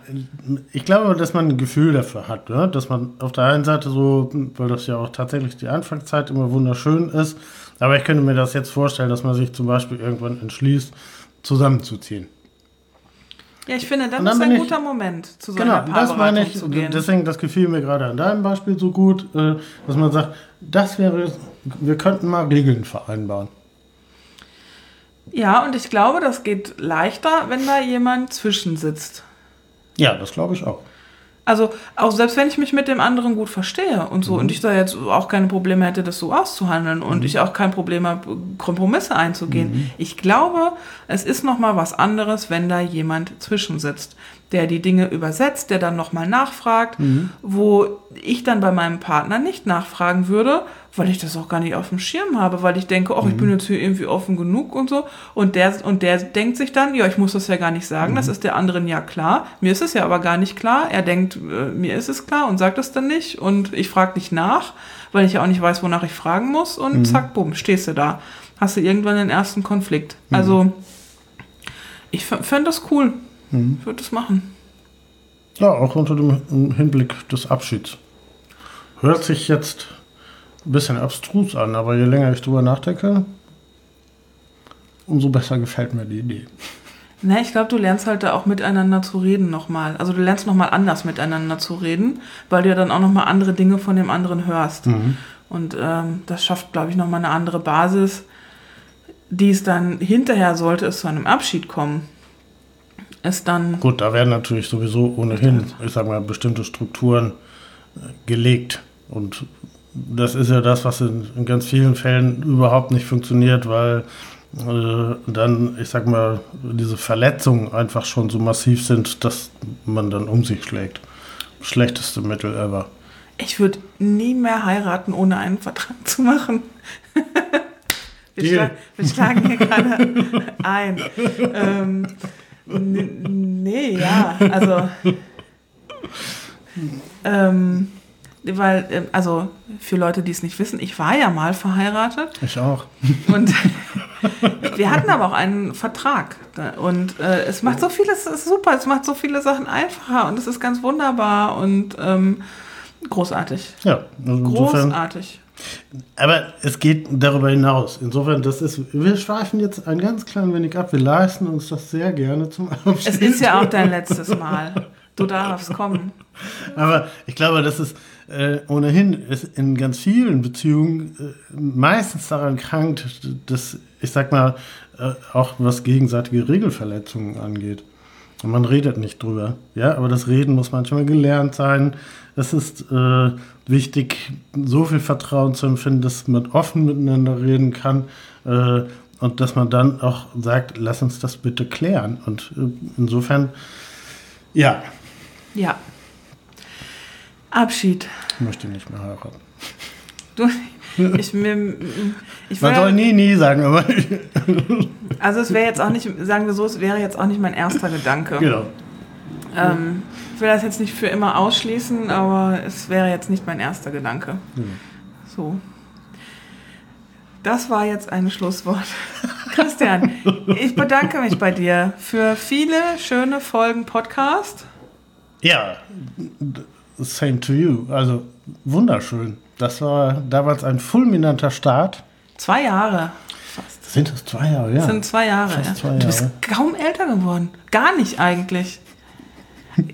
ich glaube, dass man ein Gefühl dafür hat, oder? dass man auf der einen Seite so, weil das ja auch tatsächlich die Anfangszeit immer wunderschön ist, aber ich könnte mir das jetzt vorstellen, dass man sich zum Beispiel irgendwann entschließt, zusammenzuziehen. Ja, ich finde, dann ist ein ich, guter Moment, zu so genau, das meine ich. Deswegen, das gefiel mir gerade an deinem Beispiel so gut, äh, dass man sagt, das wäre, wir könnten mal Regeln vereinbaren. Ja, und ich glaube, das geht leichter, wenn da jemand zwischensitzt. Ja, das glaube ich auch. Also auch selbst wenn ich mich mit dem anderen gut verstehe und so mhm. und ich da jetzt auch keine Probleme hätte, das so auszuhandeln und mhm. ich auch kein Problem habe, Kompromisse einzugehen. Mhm. Ich glaube, es ist noch mal was anderes, wenn da jemand zwischensitzt der die Dinge übersetzt, der dann nochmal nachfragt, mhm. wo ich dann bei meinem Partner nicht nachfragen würde, weil ich das auch gar nicht auf dem Schirm habe, weil ich denke, ach, mhm. ich bin jetzt hier irgendwie offen genug und so. Und der, und der denkt sich dann, ja, ich muss das ja gar nicht sagen, mhm. das ist der anderen ja klar. Mir ist es ja aber gar nicht klar. Er denkt, äh, mir ist es klar und sagt es dann nicht. Und ich frage nicht nach, weil ich ja auch nicht weiß, wonach ich fragen muss. Und mhm. zack, bumm, stehst du da. hast du irgendwann den ersten Konflikt. Also, ich fände das cool. Ich würde das machen. Ja, auch unter dem Hinblick des Abschieds. Hört sich jetzt ein bisschen abstrus an, aber je länger ich drüber nachdenke, umso besser gefällt mir die Idee. Ne, ich glaube, du lernst halt da auch miteinander zu reden nochmal. Also du lernst nochmal anders miteinander zu reden, weil du ja dann auch nochmal andere Dinge von dem anderen hörst. Und ähm, das schafft, glaube ich, nochmal eine andere Basis, die es dann hinterher, sollte es zu einem Abschied kommen, es dann... Gut, da werden natürlich sowieso ohnehin, ich sag mal, bestimmte Strukturen äh, gelegt. Und das ist ja das, was in, in ganz vielen Fällen überhaupt nicht funktioniert, weil äh, dann, ich sag mal, diese Verletzungen einfach schon so massiv sind, dass man dann um sich schlägt. Schlechteste Mittel ever. Ich würde nie mehr heiraten, ohne einen Vertrag zu machen. wir, schla wir schlagen hier gerade ein. Ähm, nee, ja, also. Ähm, weil, ähm, also für Leute, die es nicht wissen, ich war ja mal verheiratet Ich auch. und wir hatten aber auch einen Vertrag. Und äh, es macht so vieles, es ist super, es macht so viele Sachen einfacher und es ist ganz wunderbar und ähm, großartig. Ja, also. Großartig. Aber es geht darüber hinaus. Insofern, das ist, wir schweifen jetzt ein ganz klein wenig ab. Wir leisten uns das sehr gerne zum Abschluss. Es ist ja auch dein letztes Mal. Du darfst kommen. Aber ich glaube, dass es äh, ohnehin ist in ganz vielen Beziehungen äh, meistens daran krankt, dass, ich sag mal, äh, auch was gegenseitige Regelverletzungen angeht. Und man redet nicht drüber. Ja, aber das Reden muss manchmal gelernt sein. Es ist äh, wichtig, so viel Vertrauen zu empfinden, dass man offen miteinander reden kann. Äh, und dass man dann auch sagt, lass uns das bitte klären. Und äh, insofern, ja, Ja. Abschied. ich möchte nicht mehr heiraten. Du, ich, mir, ich Man soll nie, nie sagen, aber also es wäre jetzt auch nicht, sagen wir so, es wäre jetzt auch nicht mein erster Gedanke. genau. Ähm, ich will das jetzt nicht für immer ausschließen, aber es wäre jetzt nicht mein erster Gedanke. So. Das war jetzt ein Schlusswort. Christian, ich bedanke mich bei dir für viele schöne Folgen Podcast. Ja, same to you. Also wunderschön. Das war damals ein fulminanter Start. Zwei Jahre. Fast. Sind das zwei Jahre? Ja. Das sind zwei Jahre. Fast Ja. zwei Du bist Jahre. kaum älter geworden. Gar nicht eigentlich.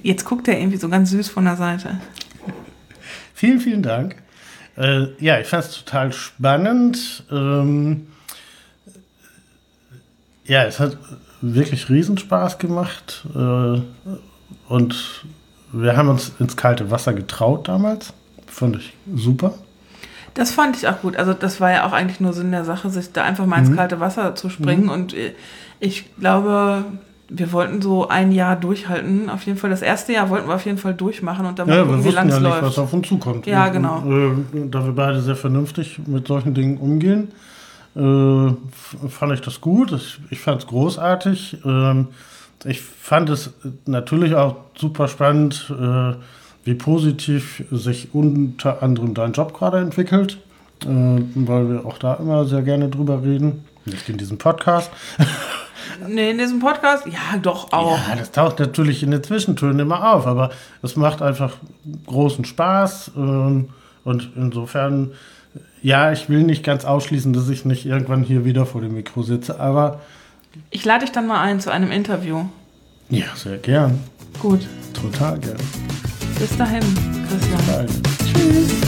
Jetzt guckt er irgendwie so ganz süß von der Seite. Vielen, vielen Dank. Äh, ja, ich fand es total spannend. Ähm, ja, es hat wirklich Riesenspaß gemacht. Äh, und wir haben uns ins kalte Wasser getraut damals. Fand ich super. Das fand ich auch gut. Also das war ja auch eigentlich nur Sinn der Sache, sich da einfach mal Mhm. ins kalte Wasser zu springen. Und äh, ich glaube, wir wollten so ein Jahr durchhalten. Auf jeden Fall. Das erste Jahr wollten wir auf jeden Fall durchmachen und dann Ja, gucken, wir wie wussten lang ja es läuft. was auf uns zukommt. Ja, Und, genau. Äh, da wir beide sehr vernünftig mit solchen Dingen umgehen, äh, fand ich das gut. Ich, ich fand es großartig. Ähm, ich fand es natürlich auch super spannend, äh, wie positiv sich unter anderem dein Job gerade entwickelt, äh, weil wir auch da immer sehr gerne drüber reden. Nicht in diesem Podcast. Nee, in diesem Podcast? Ja, doch auch. Ja, das taucht natürlich in den Zwischentönen immer auf, aber es macht einfach großen Spaß. Ähm, und insofern, ja, ich will nicht ganz ausschließen, dass ich nicht irgendwann hier wieder vor dem Mikro sitze, aber Ich lade dich dann mal ein zu einem Interview. ja, sehr gern. Gut. Total gern. Bis dahin, Christian. Bye. Tschüss.